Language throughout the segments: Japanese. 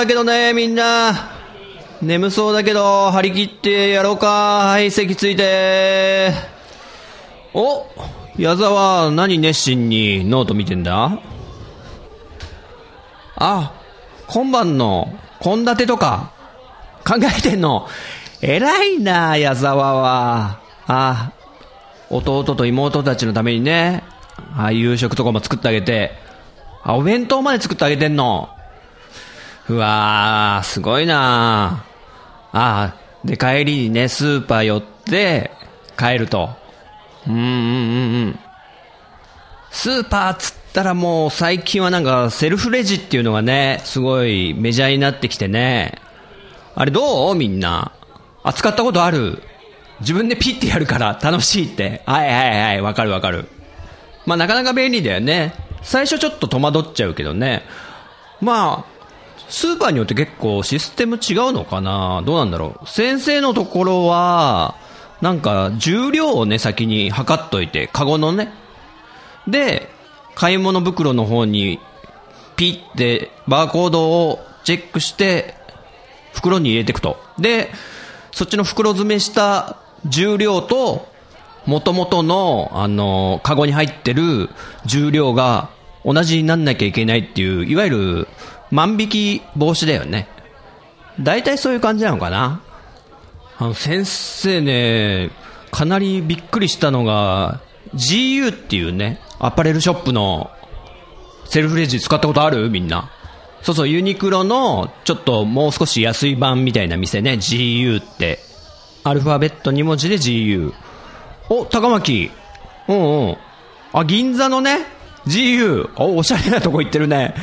だけどね、みんな。眠そうだけど、張り切ってやろうか。はい、席ついて。お矢沢、何熱心にノート見てんだ？あ、今晩の献立とか、考えてんの。偉いな、矢沢は。あ、弟と妹たちのためにね、あ夕食とかも作ってあげて、あ、お弁当まで作ってあげてんの。うわー、すごいなあで、帰りにね、スーパー寄って、帰ると。うんうんうんうん。スーパーっつったらもう最近はなんかセルフレジっていうのがね、すごいメジャーになってきてね。あれどう？みんな。あ、使ったことある？自分でピッてやるから楽しいって。はいはいはい、わかるわかる。まあなかなか便利だよね。最初ちょっと戸惑っちゃうけどね。まあ、スーパーによって結構システム違うのかな？どうなんだろう？先生のところは、なんか重量をね、先に測っといて、カゴのね。で、買い物袋の方にピッてバーコードをチェックして、袋に入れていくと。で、そっちの袋詰めした重量と、元々の、あの、カゴに入ってる重量が同じになんなきゃいけないっていう、いわゆる万引き防止だよね。大体そういう感じなのかな。あの、先生ね、かなりびっくりしたのが、GU っていうね、アパレルショップのセルフレジ使ったことある？みんな。そうそう、ユニクロの、ちょっともう少し安い版みたいな店ね、GU って。アルファベット2文字で GU。お、高巻。うんうん。あ、銀座のね、GU。お、おしゃれなとこ行ってるね。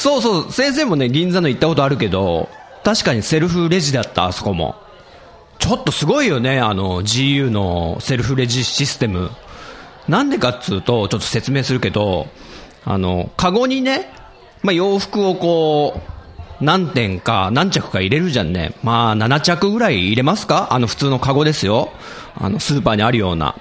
そうそう、先生もね、銀座の行ったことあるけど、確かにセルフレジだった、あそこも。ちょっとすごいよね、あの、GU のセルフレジシステム。なんでかっつうと、ちょっと説明するけど、あの、カゴにね、まあ、洋服をこう、何点か、何着か入れるじゃんね。まあ、7着ぐらい入れますか？あの、普通のカゴですよ。あの、スーパーにあるような。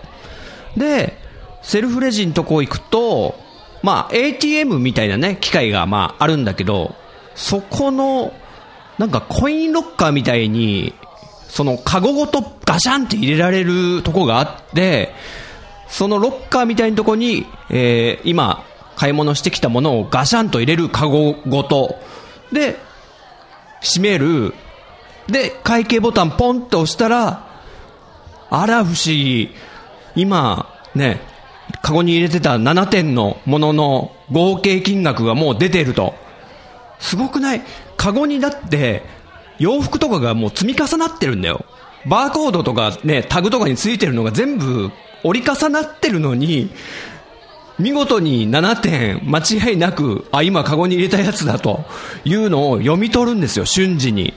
で、セルフレジのとこ行くと、まあ、ATM みたいなね、機械がまあ、あるんだけど、そこの、なんかコインロッカーみたいに、そのカゴごとガシャンって入れられるとこがあって、そのロッカーみたいなとこに、えー、今、買い物してきたものをガシャンと入れるカゴごと、で、閉める、で、会計ボタンポンって押したら、あら不思議、今、ね、カゴに入れてた7点のものの合計金額がもう出てると。すごくない？カゴにだって、洋服とかがもう積み重なってるんだよ。バーコードとかね、タグとかについてるのが全部折り重なってるのに、見事に7点間違いなく、あ、今カゴに入れたやつだというのを読み取るんですよ、瞬時に。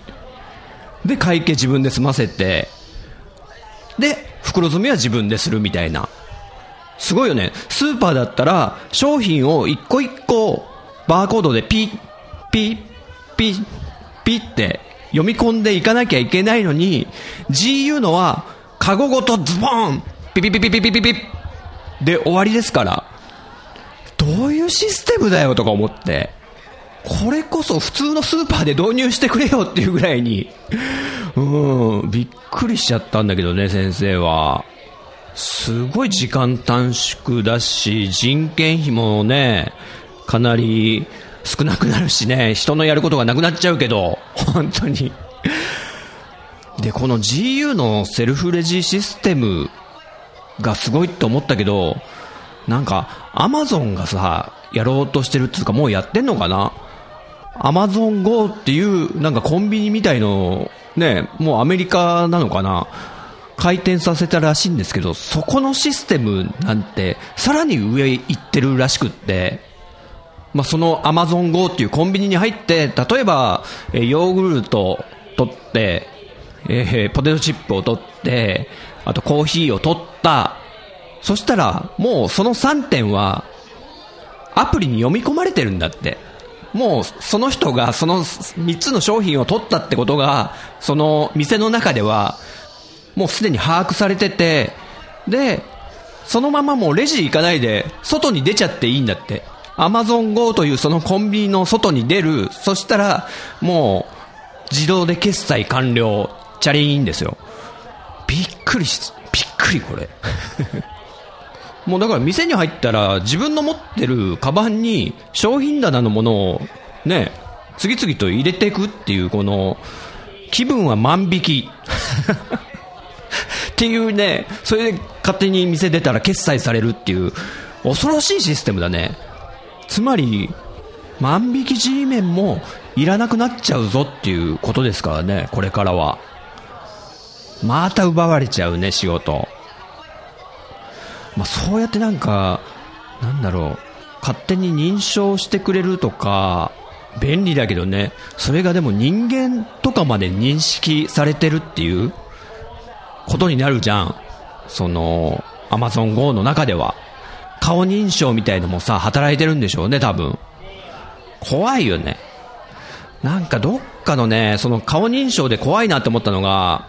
で、会計自分で済ませて、で、袋詰めは自分でするみたいな。すごいよね。スーパーだったら、商品を一個一個、バーコードでピッ、ピッ、ピッ、ピッって読み込んでいかなきゃいけないのに、GU のは、カゴごとズボンピピピピピピピピで終わりですから。どういうシステムだよとか思って。これこそ普通のスーパーで導入してくれよっていうぐらいに、うん、びっくりしちゃったんだけどね、先生は。すごい時間短縮だし、人件費もね、かなり少なくなるしね、人のやることがなくなっちゃうけど、本当に。で、この GU のセルフレジシステムがすごいって思ったけど、なんか、アマゾンがさ、やろうとしてるっていうか、もうやってんのかな？アマゾン GO っていうなんかコンビニみたいのね、もうアメリカなのかな？回転させたらしいんですけど、そこのシステムなんてさらに上行ってるらしくって、まあ、そのアマゾン GO っていうコンビニに入って、例えば、えヨーグルト取って、えー、ポテトチップを取って、あとコーヒーを取った。そしたら、もうその3点は、アプリに読み込まれてるんだって。もうその人がその3つの商品を取ったってことが、その店の中では、もうすでに把握されてて、で、そのままもうレジ行かないで、外に出ちゃっていいんだって。アマゾン GO というそのコンビニの外に出る。そしたら、もう、自動で決済完了。チャリーンですよ。びっくりし、びっくりこれ。もうだから店に入ったら自分の持ってるカバンに商品棚のものをね、次々と入れていくっていうこの気分は万引き。っていうね、それで勝手に店出たら決済されるっていう恐ろしいシステムだね。つまり、万引き G メンもいらなくなっちゃうぞっていうことですからね、これからは。また奪われちゃうね、仕事。まあ、そうやってなんか、なんだろう、勝手に認証してくれるとか、便利だけどね、それがでも人間とかまで認識されてるっていうことになるじゃん。その、アマゾン GO の中では。顔認証みたいのもさ、働いてるんでしょうね、多分。怖いよね。なんかどっかのね、その顔認証で怖いなって思ったのが、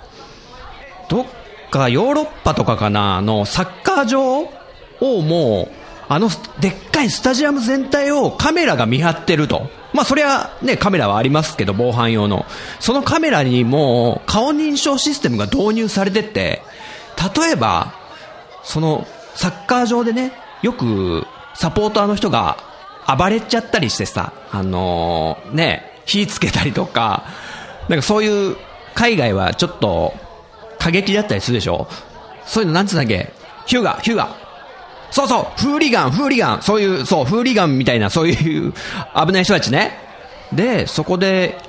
どっかヨーロッパとかかな、のサッカー場をもう、あのでっかいスタジアム全体をカメラが見張ってると。まあそりゃね、カメラはありますけど、防犯用の。そのカメラにも顔認証システムが導入されてて、例えば、そのサッカー場でね、よくサポーターの人が暴れちゃったりしてさ、あのー、ね、火つけたりとか、なんかそういう海外はちょっと過激だったりするでしょそういうのなんつうんだっけ？ヒューガ、ヒューガ。そうそう、フーリガン、フーリガン、そういう、そう、フーリガンみたいな、そういう 危ない人たちね。で、そこで、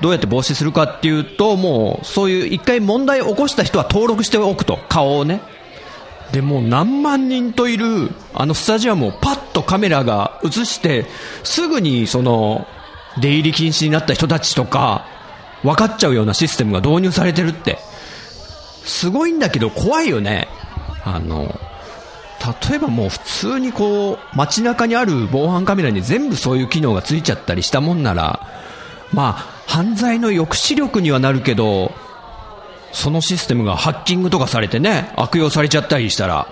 どうやって防止するかっていうと、もう、そういう一回問題を起こした人は登録しておくと、顔をね。でもう何万人といるあのスタジアムをパッとカメラが映してすぐにその出入り禁止になった人たちとか分かっちゃうようなシステムが導入されてるって。すごいんだけど怖いよね。あの例えばもう普通にこう街中にある防犯カメラに全部そういう機能がついちゃったりしたもんならまあ犯罪の抑止力にはなるけどそのシステムがハッキングとかされてね、悪用されちゃったりしたら、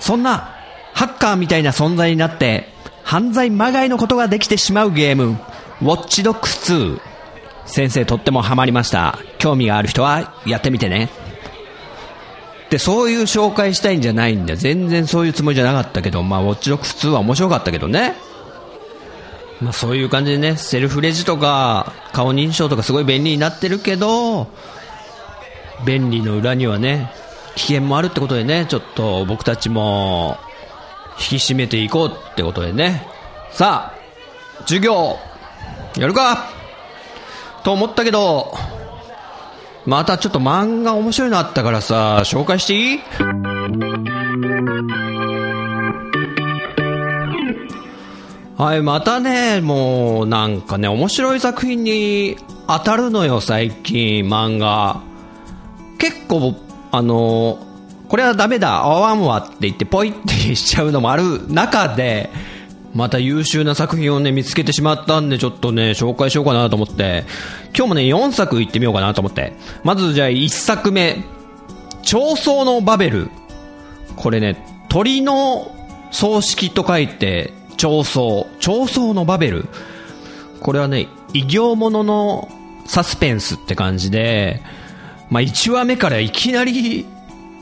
そんな、ハッカーみたいな存在になって、犯罪まがいのことができてしまうゲーム、ウォッチドックス2。先生とってもハマりました。興味がある人はやってみてね。で、そういう紹介したいんじゃないんだよ。全然そういうつもりじゃなかったけど、まあ、ウォッチドックス2は面白かったけどね。まあ、そういう感じでね、セルフレジとか、顔認証とかすごい便利になってるけど、便利の裏にはね、危険もあるってことでね、ちょっと僕たちも引き締めていこうってことでね。さあ、授業、やるかと思ったけど、またちょっと漫画面白いのあったからさ、紹介していい？はい、またね、もうなんかね、面白い作品に当たるのよ、最近、漫画。結構、あのこれはダメだ、合わんわって言ってポイってしちゃうのもある中で、また優秀な作品をね、見つけてしまったんで、ちょっとね、紹介しようかなと思って、今日もね、4作行ってみようかなと思って。まずじゃあ1作目、長草のバベル。これね、鳥の葬式と書いて、長草。長草のバベル。これはね、異形もののサスペンスって感じで、まあ、1話目からいきなり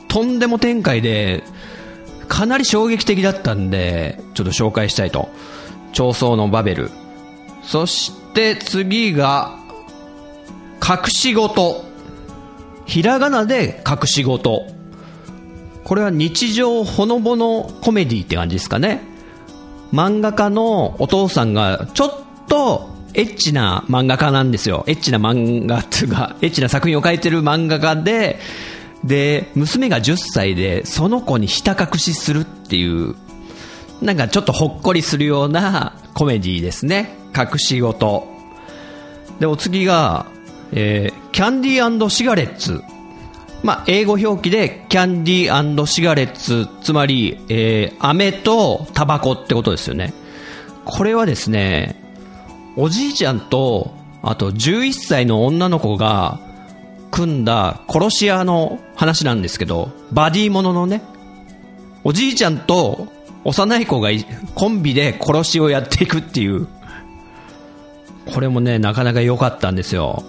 とんでも展開で、かなり衝撃的だったんで、ちょっと紹介したいと。長草のバベル。そして次が、隠し事。ひらがなで隠し事。これは日常ほのぼのコメディって感じですかね。漫画家のお父さんがちょっとエッチな漫画家なんですよ。エッチな漫画っていうか、エッチな作品を描いてる漫画家で、で、娘が10歳で、その子にひた隠しするっていう、なんかちょっとほっこりするようなコメディですね。隠し事。で、お次が、えー、キャンディーシガレッツ。まあ、英語表記でキャンディーシガレッツ、つまり、えー、飴とタバコってことですよね。これはですね、おじいちゃんと、あと11歳の女の子が組んだ殺し屋の話なんですけど、バディもののね、おじいちゃんと幼い子がコンビで殺しをやっていくっていう、これもね、なかなか良かったんですよ。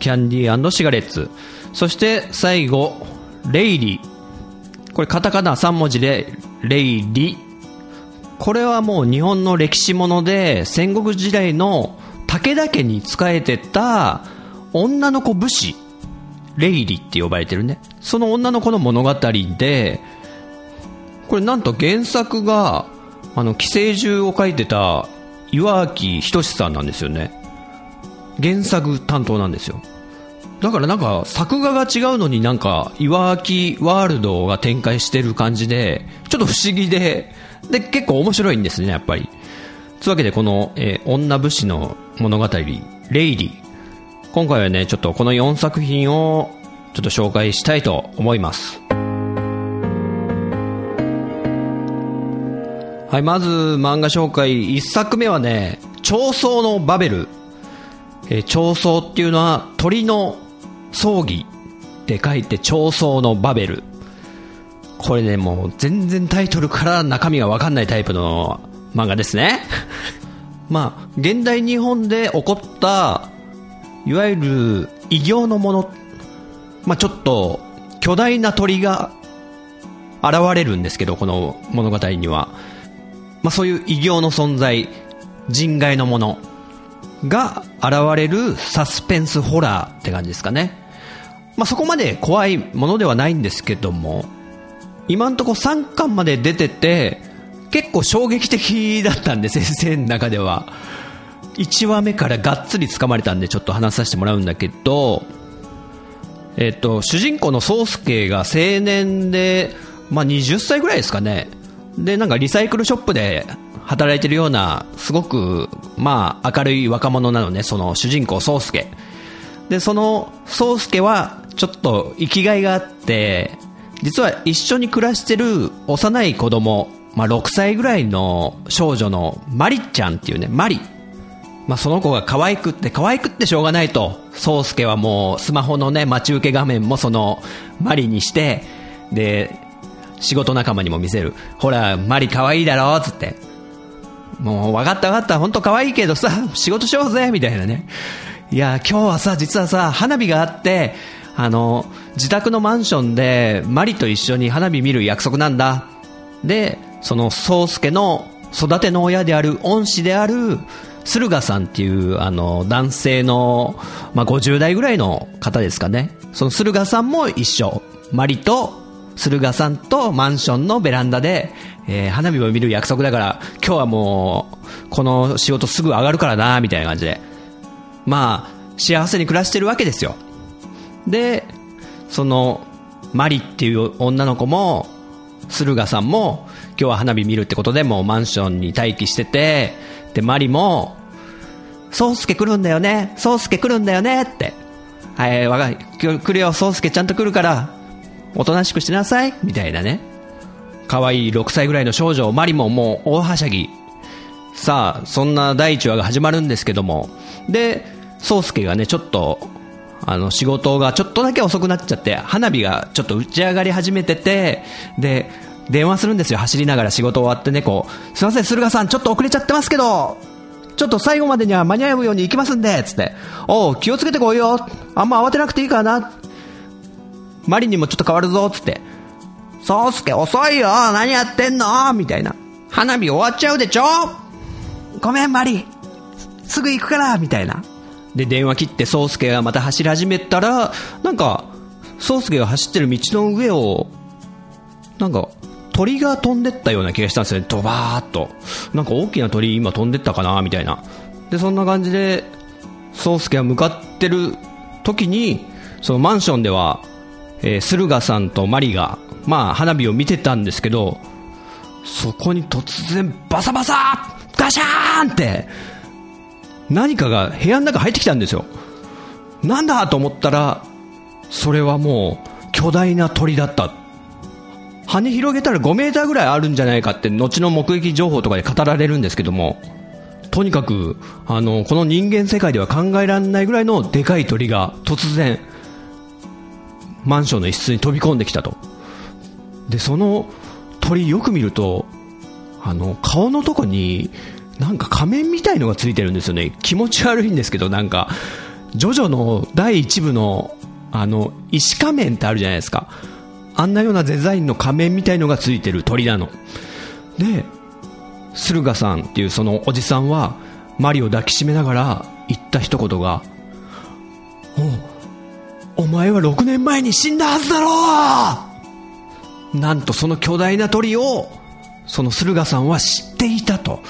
キャンディーシガレッツ。そして最後、レイリー。これカタカナ3文字で、レイリー。これはもう日本の歴史もので、戦国時代の武田家に仕えてた女の子武士、レイリって呼ばれてるね。その女の子の物語で、これなんと原作が、あの、寄生獣を書いてた岩城仁さんなんですよね。原作担当なんですよ。だからなんか作画が違うのになんか岩木ワールドが展開してる感じで、ちょっと不思議で、で、結構面白いんですね、やっぱり。というわけでこの、えー、女武士の物語、レイリー。今回はね、ちょっとこの4作品をちょっと紹介したいと思います。はい、まず漫画紹介1作目はね、長宗のバベル。えー、長宗っていうのは鳥の葬儀って書いて長宗のバベル。これね、もう全然タイトルから中身がわかんないタイプの漫画ですね。まあ、現代日本で起こった、いわゆる異形のもの、まあちょっと巨大な鳥が現れるんですけど、この物語には。まあそういう異形の存在、人外のものが現れるサスペンスホラーって感じですかね。まあ、そこまで怖いものではないんですけども、今んとこ3巻まで出てて、結構衝撃的だったんで、先生の中では。1話目からがっつり掴まれたんで、ちょっと話させてもらうんだけど、えっと、主人公の宗介が青年で、まあ、20歳ぐらいですかね。で、なんかリサイクルショップで働いてるような、すごく、まあ、明るい若者なのね、その主人公、宗介。で、その、宗介は、ちょっと生きがいがあって、実は一緒に暮らしてる幼い子供、まあ、6歳ぐらいの少女のマリちゃんっていうね、マリ。まあ、その子が可愛くって、可愛くってしょうがないと、宗介はもうスマホのね、待ち受け画面もその、マリにして、で、仕事仲間にも見せる。ほら、マリ可愛いだろつって。もう分かった分かった、本当可愛いけどさ、仕事しようぜみたいなね。いや、今日はさ、実はさ、花火があって、あの、自宅のマンションで、マリと一緒に花火見る約束なんだ。で、その、宗介の育ての親である、恩師である、駿河さんっていう、あの、男性の、まあ、50代ぐらいの方ですかね。その駿河さんも一緒。マリと、駿河さんとマンションのベランダで、えー、花火を見る約束だから、今日はもう、この仕事すぐ上がるからな、みたいな感じで。まあ、幸せに暮らしてるわけですよ。で、その、マリっていう女の子も、駿河さんも、今日は花火見るってことでもうマンションに待機してて、で、マリも、宗介来るんだよね、宗介来るんだよねって。はい、わかる、来るよ、宗介ちゃんと来るから、おとなしくしなさい、みたいなね。可愛い6歳ぐらいの少女、マリももう大はしゃぎ。さあ、そんな第1話が始まるんですけども。で、宗介がね、ちょっと、あの、仕事がちょっとだけ遅くなっちゃって、花火がちょっと打ち上がり始めてて、で、電話するんですよ、走りながら仕事終わってね、こう、すいません、駿河さん、ちょっと遅れちゃってますけど、ちょっと最後までには間に合うように行きますんで、つって、おう、気をつけてこいよ、あんま慌てなくていいからな、マリにもちょっと変わるぞ、つって、宗介遅いよ。何やってんの？みたいな。花火終わっちゃうでちょ？ごめん、マリ。すぐ行くから。みたいな。で、電話切って宗介がまた走り始めたら、なんか、宗介が走ってる道の上を、なんか、鳥が飛んでったような気がしたんですよね、ドバーっと。なんか大きな鳥今飛んでったかな、みたいな。で、そんな感じで、宗介が向かってる時に、そのマンションでは、えー、駿河さんとマリが、まあ、花火を見てたんですけど、そこに突然、バサバサガシャーンって、何かが部屋の中入ってきたんですよ。なんだと思ったら、それはもう、巨大な鳥だった。羽広げたら5メーターぐらいあるんじゃないかって、後の目撃情報とかで語られるんですけども、とにかく、あの、この人間世界では考えられないぐらいのでかい鳥が突然、マンションの一室に飛び込んできたと。で、その鳥よく見ると、あの、顔のとこに、なんか仮面みたいのがついてるんですよね。気持ち悪いんですけど、なんか、ジョジョの第1部の、あの、石仮面ってあるじゃないですか。あんなようなデザインの仮面みたいのがついてる鳥なの。で、駿河さんっていうそのおじさんは、マリを抱きしめながら言った一言が、お、お前は6年前に死んだはずだろうなんとその巨大な鳥を、その駿河さんは知っていたと。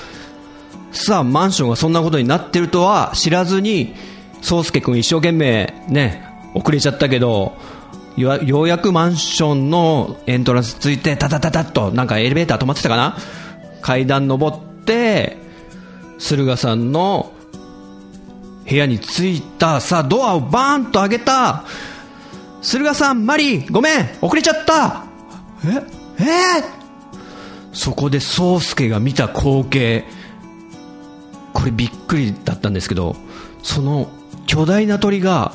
さあ、マンションがそんなことになってるとは知らずに、宗介君一生懸命ね、遅れちゃったけど、ようやくマンションのエントランスついて、タタタタッと、なんかエレベーター止まってたかな？階段登って、駿河さんの部屋に着いた、さあドアをバーンと開けた、駿河さん、マリー、ごめん、遅れちゃった。ええー、そこで宗介が見た光景、これびっくりだったんですけど、その巨大な鳥が、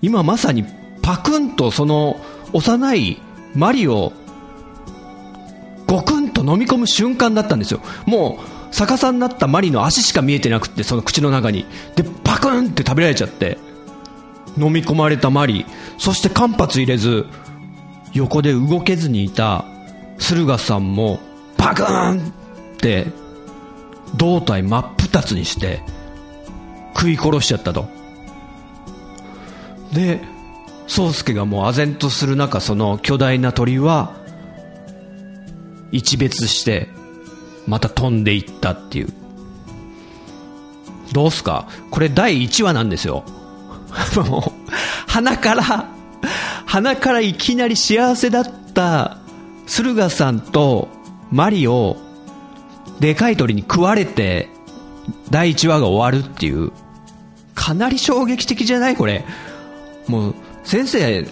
今まさにパクンとその幼いマリをゴクンと飲み込む瞬間だったんですよ。もう逆さになったマリの足しか見えてなくて、その口の中に。で、パクンって食べられちゃって、飲み込まれたマリ、そして間髪入れず、横で動けずにいた駿河さんも、パクンって胴体真っ二つにして食い殺しちゃったとで宗介がもう唖然とする中その巨大な鳥は一別してまた飛んでいったっていう。どうすか？これ第1話なんですよ。もう鼻から鼻からいきなり幸せだった駿河さんとマリをでかい鳥に食われて、第1話が終わるっていう、かなり衝撃的じゃない？これ。もう、先生、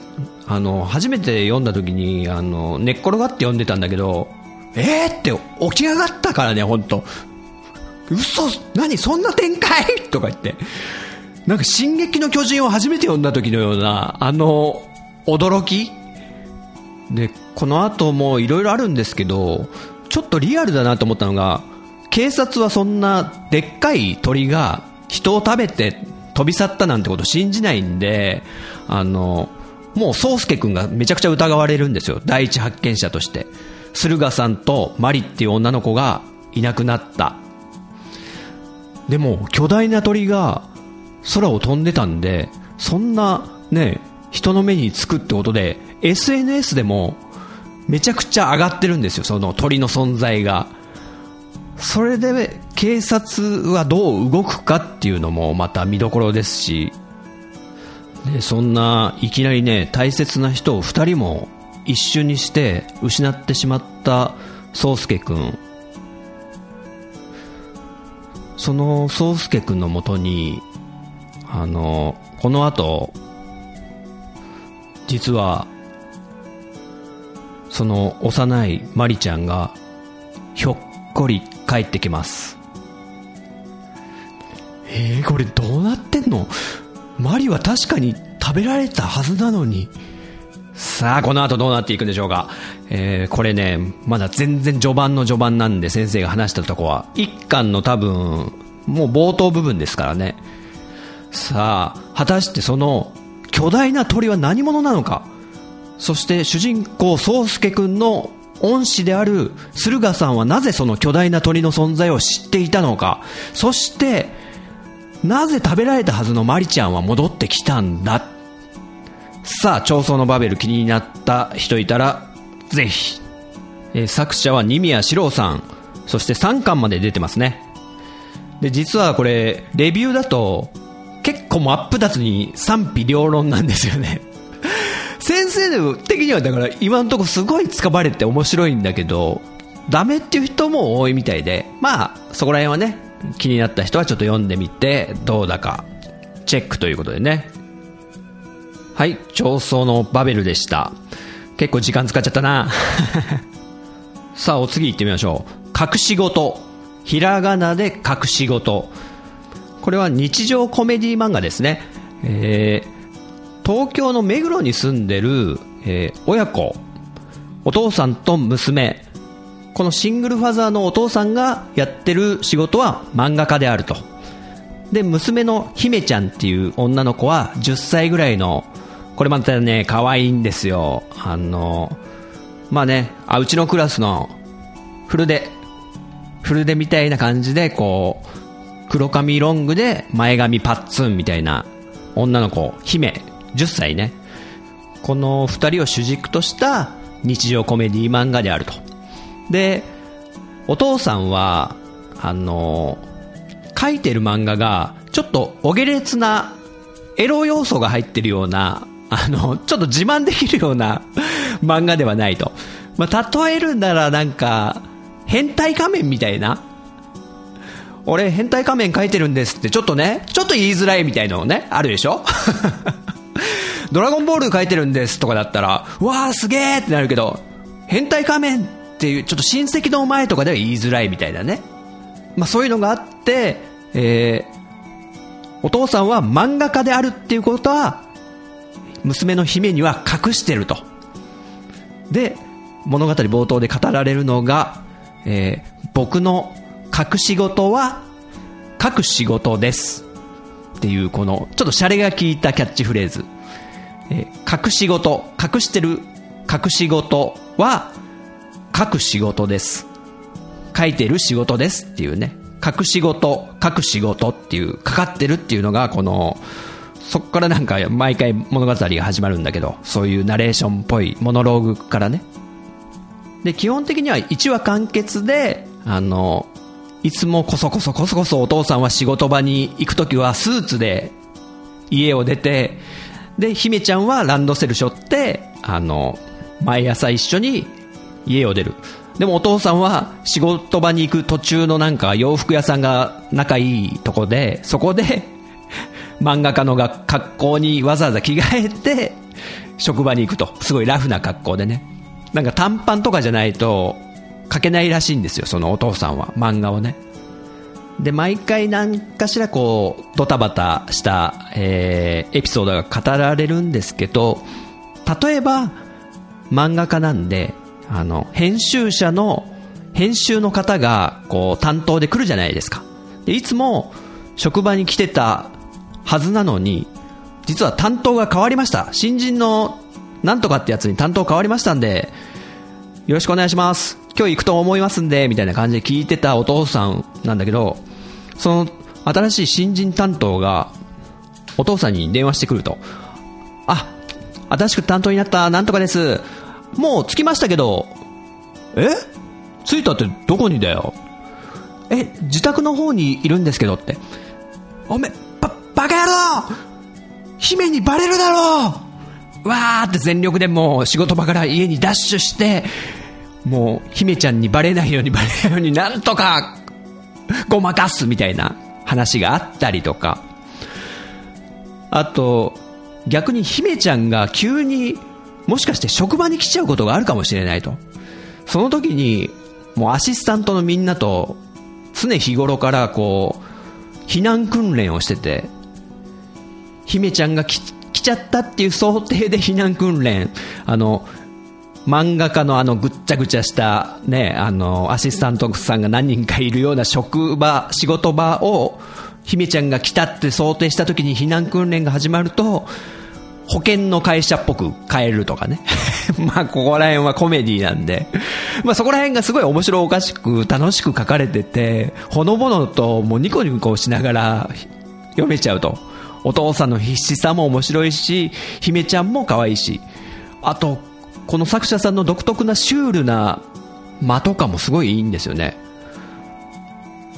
あの、初めて読んだ時に、あの、寝っ転がって読んでたんだけど、えーって起き上がったからね、ほんと。嘘何そんな展開？とか言って。なんか、進撃の巨人を初めて読んだ時のような、あの、驚きで、この後もいろいろあるんですけど、ちょっとリアルだなと思ったのが、警察はそんなでっかい鳥が人を食べて飛び去ったなんてこと信じないんで、あの、もう宗介くんがめちゃくちゃ疑われるんですよ。第一発見者として。駿河さんとマリっていう女の子がいなくなった。でも、巨大な鳥が空を飛んでたんで、そんなね、人の目につくってことで、SNS でもめちゃくちゃ上がってるんですよ、その鳥の存在が。それで警察はどう動くかっていうのもまた見どころですし、でそんないきなりね、大切な人を2人も一瞬にして失ってしまった宗介君。その宗介君のもとに、あの、この後、実はその幼いマリちゃんがひょっこり帰ってきます。えー、これどうなってんの？マリは確かに食べられたはずなのに。さあこの後どうなっていくんでしょうか、えー、これねまだ全然序盤の序盤なんで先生が話したとこは1巻の多分もう冒頭部分ですからね。さあ果たしてその巨大な鳥は何者なのか。そして主人公宗介君の恩師である駿河さんはなぜその巨大な鳥の存在を知っていたのか。そしてなぜ食べられたはずのマリちゃんは戻ってきたんだ。さあ、長宗のバベル気になった人いたら、ぜひ、えー作者は二宮史郎さん。そして3巻まで出てますね。で実はこれレビューだと結構真っ二つに賛否両論なんですよね。先生的にはだから今のところすごいつかまれて面白いんだけどダメっていう人も多いみたいでまあそこら辺はね気になった人はちょっと読んでみてどうだかチェックということでね。はい長宗のバベルでした。結構時間使っちゃったな。さあお次行ってみましょう。隠し事。ひらがなで隠し事。これは日常コメディ漫画ですね、えー東京の目黒に住んでる、えー親子お父さんと娘このシングルファザーのお父さんがやってる仕事は漫画家であると。で娘の姫ちゃんっていう女の子は10歳ぐらいのこれまたね可愛いんですよ。あのまあねあうちのクラスのフルでフルでみたいな感じでこう黒髪ロングで前髪パッツンみたいな女の子姫。10歳ね。この2人を主軸とした日常コメディ漫画であると。でお父さんはあの書いてる漫画がちょっとお下劣なエロ要素が入ってるようなあのちょっと自慢できるような 漫画ではないと、まあ、例えるならなんか変態仮面みたいな。俺変態仮面書いてるんですってちょっとねちょっと言いづらいみたいなのねあるでしょ？ドラゴンボール書いてるんですとかだったらわーすげーってなるけど変態仮面っていうちょっと親戚の前とかでは言いづらいみたいなね。まあそういうのがあって、えーお父さんは漫画家であるっていうことは娘の姫には隠してると。で物語冒頭で語られるのが、えー僕の隠し事は書く仕事ですっていうこのちょっとシャレが効いたキャッチフレーズ、隠し事隠してる隠し事は書く仕事です。書いてる仕事ですっていうね。隠し事書く仕事っていうかかってるっていうのがこのそこからなんか毎回物語が始まるんだけどそういうナレーションっぽいモノローグからね。で基本的には1話完結であのいつもこそこそこそこそお父さんは仕事場に行く時はスーツで家を出てで姫ちゃんはランドセル背負ってあの毎朝一緒に家を出る。でもお父さんは仕事場に行く途中のなんか洋服屋さんが仲いいとこでそこで 漫画家のが格好にわざわざ着替えて職場に行くと。すごいラフな格好でね。なんか短パンとかじゃないと描けないらしいんですよそのお父さんは。漫画をね。で毎回何かしらこうドタバタした、えーエピソードが語られるんですけど例えば漫画家なんであの編集者の編集の方がこう担当で来るじゃないですか。でいつも職場に来てたはずなのに実は担当が変わりました。新人のなんとかってやつに担当変わりましたんでよろしくお願いします。今日行くと思いますんでみたいな感じで聞いてたお父さんなんだけどその新しい新人担当がお父さんに電話してくると。あ新しく担当になったなんとかです。もう着きましたけど。え？着いたってどこにだよ？え自宅の方にいるんですけどって。おめばバカ野郎！姫にバレるだろ！うわーって全力でもう仕事場から家にダッシュしてもう姫ちゃんにバレないようにバレないようになんとかごまかすみたいな話があったりとか。あと逆に姫ちゃんが急にもしかして職場に来ちゃうことがあるかもしれないと。その時にもうアシスタントのみんなと常日頃からこう避難訓練をしてて姫ちゃんが来ちゃったっていう想定で避難訓練。あの漫画家のあのぐっちゃぐちゃしたねあのアシスタントさんが何人かいるような職場仕事場を姫ちゃんが来たって想定した時に避難訓練が始まると保険の会社っぽく変えるとかね。まあここら辺はコメディなんで。まあそこら辺がすごい面白おかしく楽しく書かれててほのぼのともうニコニコしながら読めちゃうと。お父さんの必死さも面白いし姫ちゃんも可愛いし。あとこの作者さんの独特なシュールな間とかもすごいいいんですよね。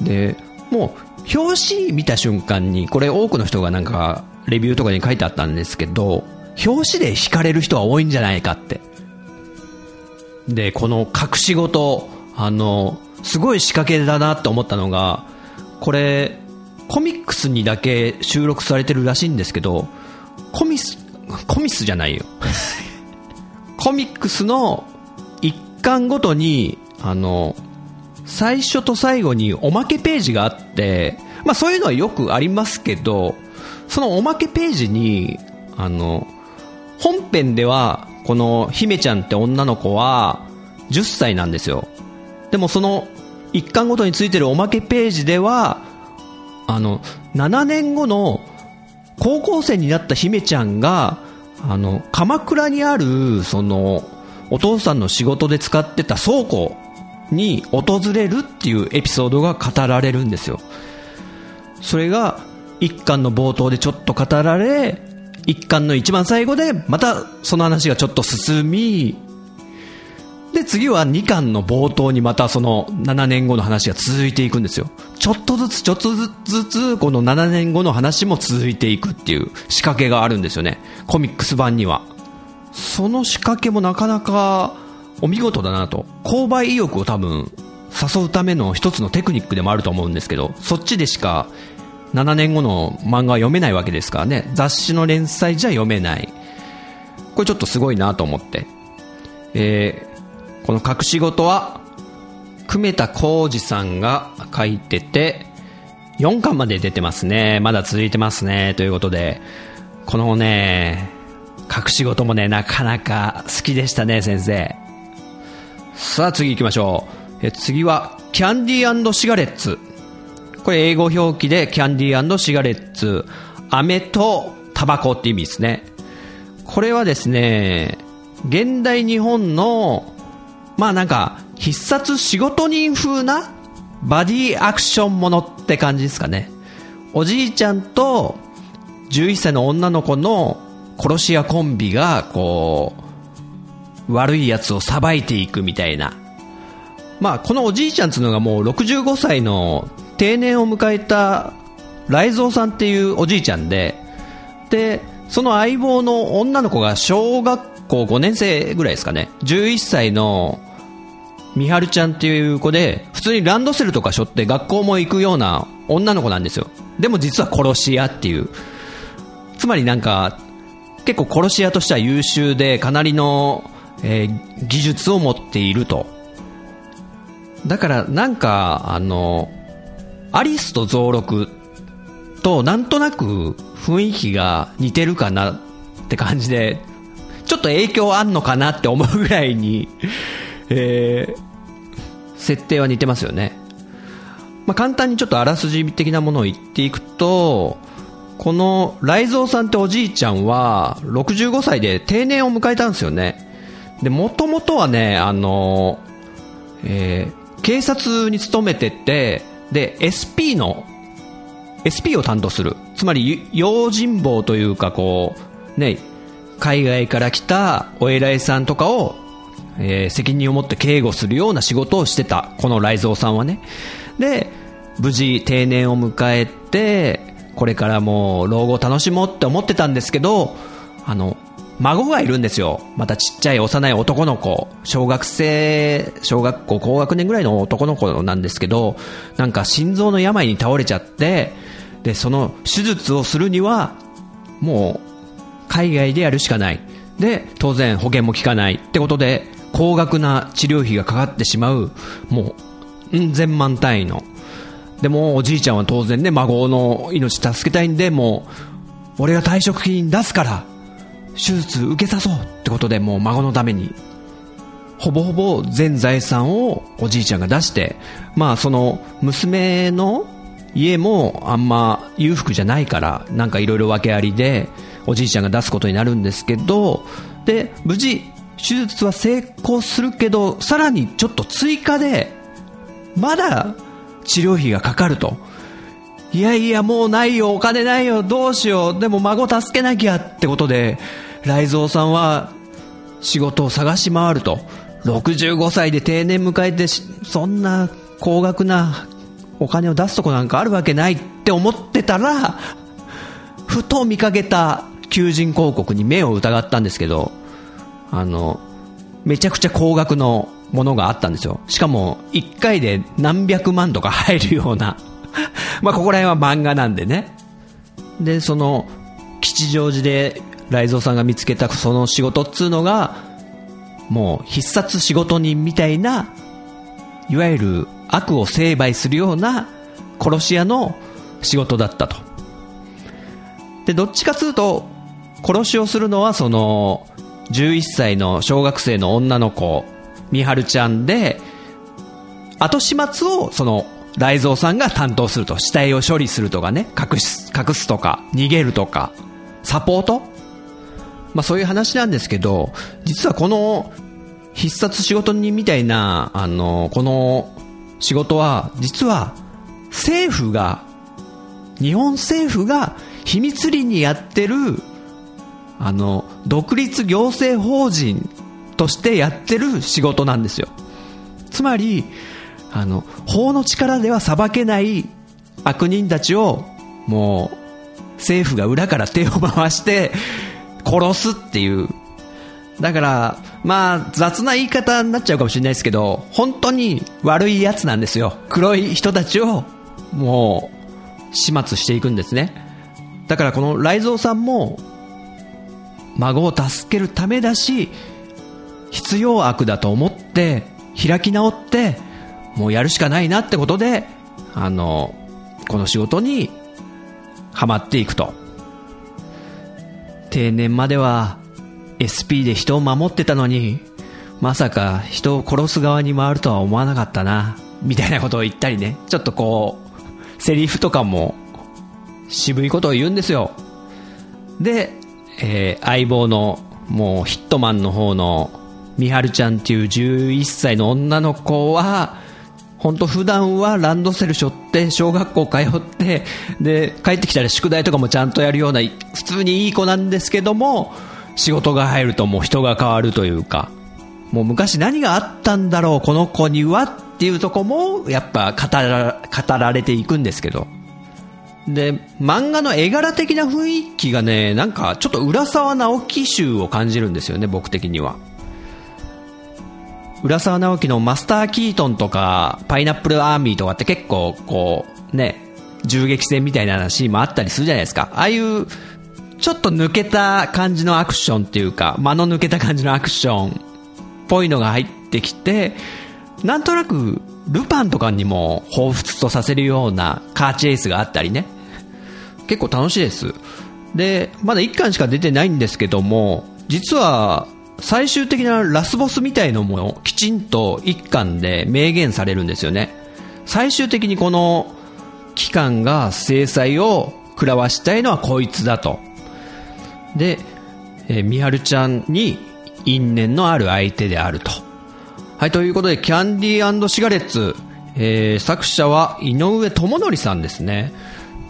で、もう、表紙見た瞬間に、これ多くの人がなんか、レビューとかに書いてあったんですけど、表紙で惹かれる人は多いんじゃないかって。で、この隠し事、あの、すごい仕掛けだなって思ったのが、これ、コミックスにだけ収録されてるらしいんですけど、コミス、コミスじゃないよ。コミックスの一巻ごとに、あの、最初と最後におまけページがあって、まあそういうのはよくありますけど、そのおまけページに、あの、本編では、この姫ちゃんって女の子は10歳なんですよ。でもその一巻ごとについてるおまけページでは、あの、7年後の高校生になった姫ちゃんが、あの、鎌倉にある、その、お父さんの仕事で使ってた倉庫に訪れるっていうエピソードが語られるんですよ。それが、一巻の冒頭でちょっと語られ、一巻の一番最後でまたその話がちょっと進み、で、次は2巻の冒頭にまたその7年後の話が続いていくんですよ。ちょっとずつちょっとずつこの7年後の話も続いていくっていう仕掛けがあるんですよね。コミックス版には。その仕掛けもなかなかお見事だなと。購買意欲を多分誘うための一つのテクニックでもあると思うんですけど、そっちでしか7年後の漫画は読めないわけですからね。雑誌の連載じゃ読めない。これちょっとすごいなと思って。えこの隠し事は、久米田浩二さんが書いてて、4巻まで出てますね。まだ続いてますね。ということで、このね、隠し事もね、なかなか好きでしたね、先生。さあ次行きましょう。え次は、キャンディーシガレッツ。これ英語表記でキャンディーシガレッツ。飴とタバコって意味ですね。これはですね、現代日本のまあなんか、必殺仕事人風なバディアクションものって感じですかね。おじいちゃんと11歳の女の子の殺し屋コンビが、こう、悪い奴をさばいていくみたいな。まあ、このおじいちゃんっていうのがもう65歳の定年を迎えた雷蔵さんっていうおじいちゃんで、で、その相棒の女の子が小学校5年生ぐらいですかね。11歳の、みはるちゃんっていう子で、普通にランドセルとか背負って学校も行くような女の子なんですよ。でも実は殺し屋っていう。つまりなんか、結構殺し屋としては優秀で、かなりの、えー、技術を持っていると。だからなんか、あの、アリスと増録となんとなく雰囲気が似てるかなって感じで、ちょっと影響あんのかなって思うぐらいに、えー、設定は似てますよね。まあ、簡単にちょっとあらすじ的なものを言っていくと、この雷蔵さんっておじいちゃんは65歳で定年を迎えたんですよね。で、もともとはね、あの、えー、警察に勤めてて、で、SP の、SP を担当する。つまり、用心棒というか、こう、ね、海外から来たお偉いさんとかを、えー、責任を持って警護するような仕事をしてた、この雷蔵さんはね。で、無事定年を迎えて、これからもう老後楽しもうって思ってたんですけど、あの、孫がいるんですよ。またちっちゃい幼い男の子。小学生、小学校高学年ぐらいの男の子なんですけど、なんか心臓の病に倒れちゃって、で、その手術をするには、もう海外でやるしかない。で、当然保険も効かないってことで、高額な治療費がかかってしまう、もう、ん千万単位の。でも、おじいちゃんは当然ね、孫の命助けたいんで、もう、俺が退職金出すから、手術受けさそうってことで、もう孫のために、ほぼほぼ全財産をおじいちゃんが出して、まあその娘の家もあんま裕福じゃないから、なんかいろいろ訳ありで、おじいちゃんが出すことになるんですけど、で、無事、手術は成功するけど、さらにちょっと追加で、まだ治療費がかかると。いやいや、もうないよ、お金ないよ、どうしよう、でも孫助けなきゃってことで、雷蔵さんは仕事を探し回ると。65歳で定年迎えてそんな高額なお金を出すとこなんかあるわけないって思ってたらふと見かけた求人広告に目を疑ったんですけどあのめちゃくちゃ高額のものがあったんですよ。しかも1回で何百万とか入るような。まあここら辺は漫画なんでね。でその吉祥寺で雷蔵さんが見つけたその仕事っつうのがもう必殺仕事人みたいないわゆる悪を成敗するような殺し屋の仕事だったと。でどっちかというと殺しをするのはその11歳の小学生の女の子美晴ちゃんで後始末をその雷蔵さんが担当すると死体を処理するとかね隠す隠すとか逃げるとかサポート？まあそういう話なんですけど実はこの必殺仕事人みたいなあのこの仕事は実は政府が日本政府が秘密裏にやってるあの独立行政法人としてやってる仕事なんですよ。つまりあの法の力では裁けない悪人たちをもう政府が裏から手を回して殺すっていう。だからまあ雑な言い方になっちゃうかもしれないですけど本当に悪いやつなんですよ。黒い人たちをもう始末していくんですね。だからこの雷蔵さんも孫を助けるためだし必要悪だと思って開き直ってもうやるしかないなってことであのこの仕事にはまっていくと。定年までは SP で人を守ってたのにまさか人を殺す側に回るとは思わなかったなみたいなことを言ったりね。ちょっとこうセリフとかも渋いことを言うんですよ。で、えー相棒のもうヒットマンの方の美晴ちゃんっていう11歳の女の子は本当普段はランドセル背負って小学校通ってで帰ってきたら宿題とかもちゃんとやるような普通にいい子なんですけども仕事が入るともう人が変わるというかもう昔何があったんだろうこの子にはっていうとこもやっぱ語られていくんですけど。で漫画の絵柄的な雰囲気がねなんかちょっと浦沢直樹集を感じるんですよね僕的には。浦沢直樹のマスター・キートンとかパイナップル・アーミーとかって結構こうね銃撃戦みたいなシーンもあったりするじゃないですか。ああいうちょっと抜けた感じのアクションっていうか間の抜けた感じのアクションっぽいのが入ってきてなんとなくルパンとかにも彷彿とさせるようなカーチェイスがあったりね。結構楽しいです。でまだ1巻しか出てないんですけども実は最終的なラスボスみたいのもきちんと1巻で明言されるんですよね。最終的にこの機関が制裁を食らわしたいのはこいつだと。で、えー、みはるちゃんに因縁のある相手であると。はいということでキャンディーシガレッツ、えー作者は井上智則さんですね。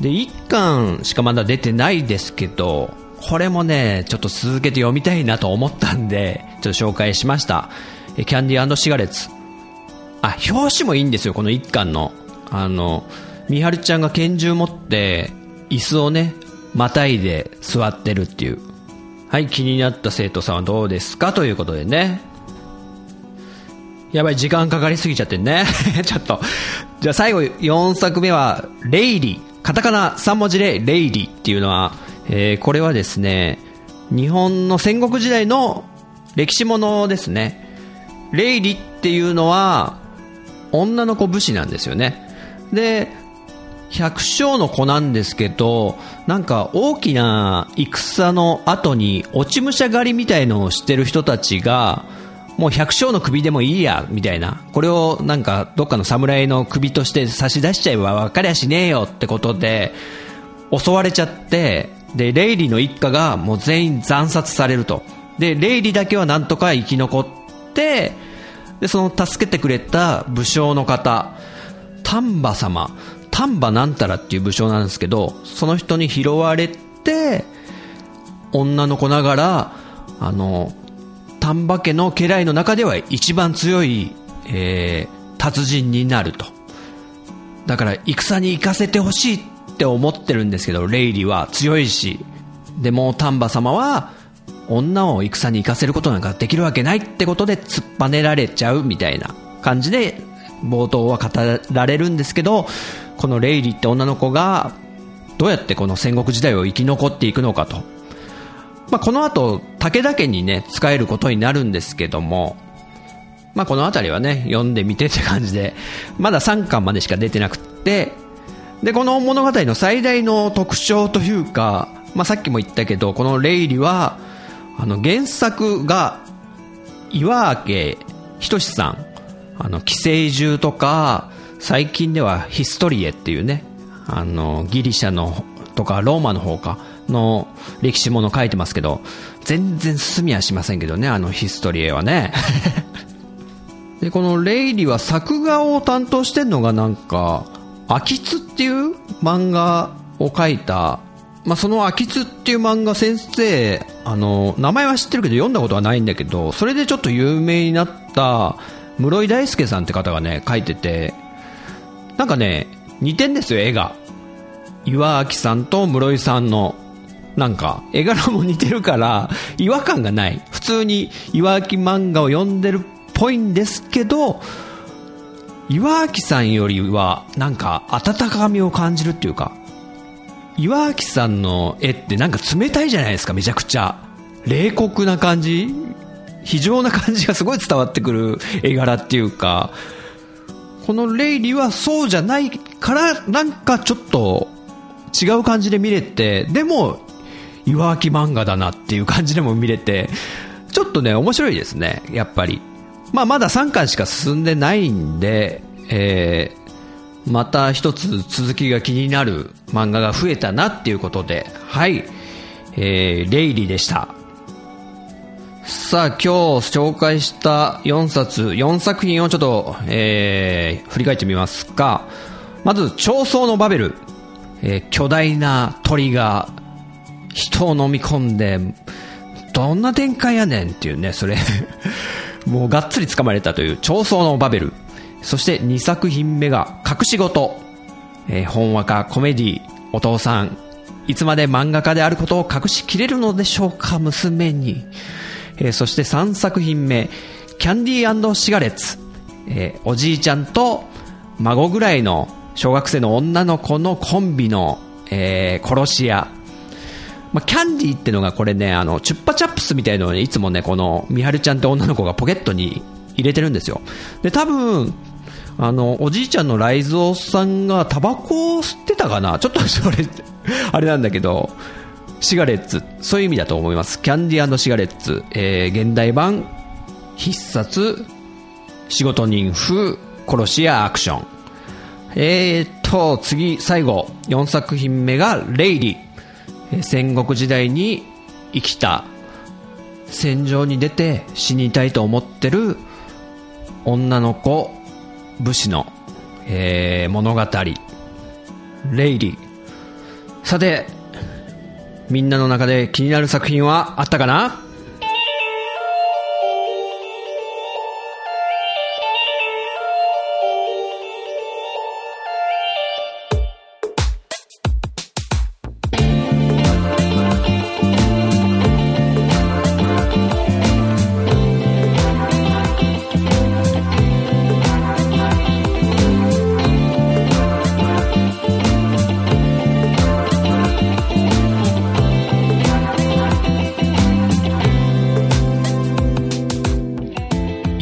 で1巻しかまだ出てないですけどこれもねちょっと続けて読みたいなと思ったんでちょっと紹介しました。えキャンディーシガレッツあ表紙もいいんですよこの1巻の。あのみはるちゃんが拳銃持って椅子をねまたいで座ってるっていう。はい気になった生徒さんはどうですか？ということでね。やばい時間かかりすぎちゃってね。ちょっと。じゃあ最後4作目はレイリー。カタカナ3文字でレイリーっていうのは、えーこれはですね日本の戦国時代の歴史ものですね。レイリっていうのは女の子武士なんですよね。で百姓の子なんですけどなんか大きな戦の後に落ち武者狩りみたいのをしてる人たちがもう百姓の首でもいいやみたいな。これをなんかどっかの侍の首として差し出しちゃえば分かりゃしねえよってことで襲われちゃってでレイリーの一家がもう全員惨殺されると。でレイリーだけはなんとか生き残ってでその助けてくれた武将の方丹波様。丹波なんたらっていう武将なんですけどその人に拾われて女の子ながらあの丹波家の家来の中では一番強い、えー、達人になると。だから戦に行かせてほしいって思ってるんですけど、レイリーは強いし、でも丹波様は女を戦に行かせることなんかできるわけないってことで突っぱねられちゃうみたいな感じで冒頭は語られるんですけど、このレイリーって女の子がどうやってこの戦国時代を生き残っていくのかと。まあ、この後、武田家にね、使えることになるんですけども、まあ、この辺りはね、読んでみてって感じで、まだ3巻までしか出てなくって、で、この物語の最大の特徴というか、まあ、さっきも言ったけど、このレイリは、あの、原作が、岩明仁さん、あの、寄生獣とか、最近ではヒストリエっていうね、あの、ギリシャのとかローマの方かの歴史もの書いてますけど、全然進みはしませんけどね、あのヒストリエはね。で、このレイリは作画を担当してんのがなんか、秋津っていう漫画を書いた、まあ、その秋津っていう漫画先生、あの、名前は知ってるけど読んだことはないんだけど、それでちょっと有名になった室井大輔さんって方がね、書いてて、なんかね、似てんですよ、絵が。岩明さんと室井さんの、なんか、絵柄も似てるから、違和感がない。普通に岩明漫画を読んでるっぽいんですけど、岩明さんよりは、なんか、温かみを感じるっていうか、岩明さんの絵ってなんか冷たいじゃないですか、めちゃくちゃ。冷酷な感じ非常な感じがすごい伝わってくる絵柄っていうか、このレイリはそうじゃないから、なんかちょっと違う感じで見れて、でも、岩木漫画だなっていう感じでも見れて、ちょっとね、面白いですね、やっぱり。まあ、まだ3巻しか進んでないんで、えー、また一つ続きが気になる漫画が増えたなっていうことで、はい、えー、レイリーでした。さあ、今日紹介した4冊、4作品をちょっと、えー、振り返ってみますか。まず、長宗のバベル。えー、巨大な鳥が人を飲み込んで、どんな展開やねんっていうね、それ もうがっつり掴まれたという長宗のバベル。そして2作品目が隠し事。えー、本話かコメディ、お父さん。いつまで漫画家であることを隠しきれるのでしょうか、娘に。えー、そして3作品目、キャンディーシガレッツ、えー、おじいちゃんと孫ぐらいの小学生の女の子のコンビの、えー、殺し屋。まあ、キャンディーってのがこれね、あの、チュッパチャップスみたいのをね、いつもね、この、みはるちゃんって女の子がポケットに入れてるんですよ。で、多分、あの、おじいちゃんのライズオさんがタバコを吸ってたかな？ちょっとそれ、あれなんだけど、シガレッツ、そういう意味だと思います。キャンディーシガレッツ、えー、現代版、必殺、仕事人風、殺し屋アクション。えーと、次、最後、4作品目が、レイリー。戦国時代に生きた、戦場に出て死にたいと思ってる女の子、武士の、えー、物語。レイリー。さて、みんなの中で気になる作品はあったかな？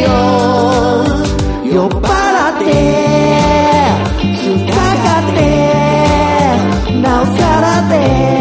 よ。酔っ払って突っかってなおさらで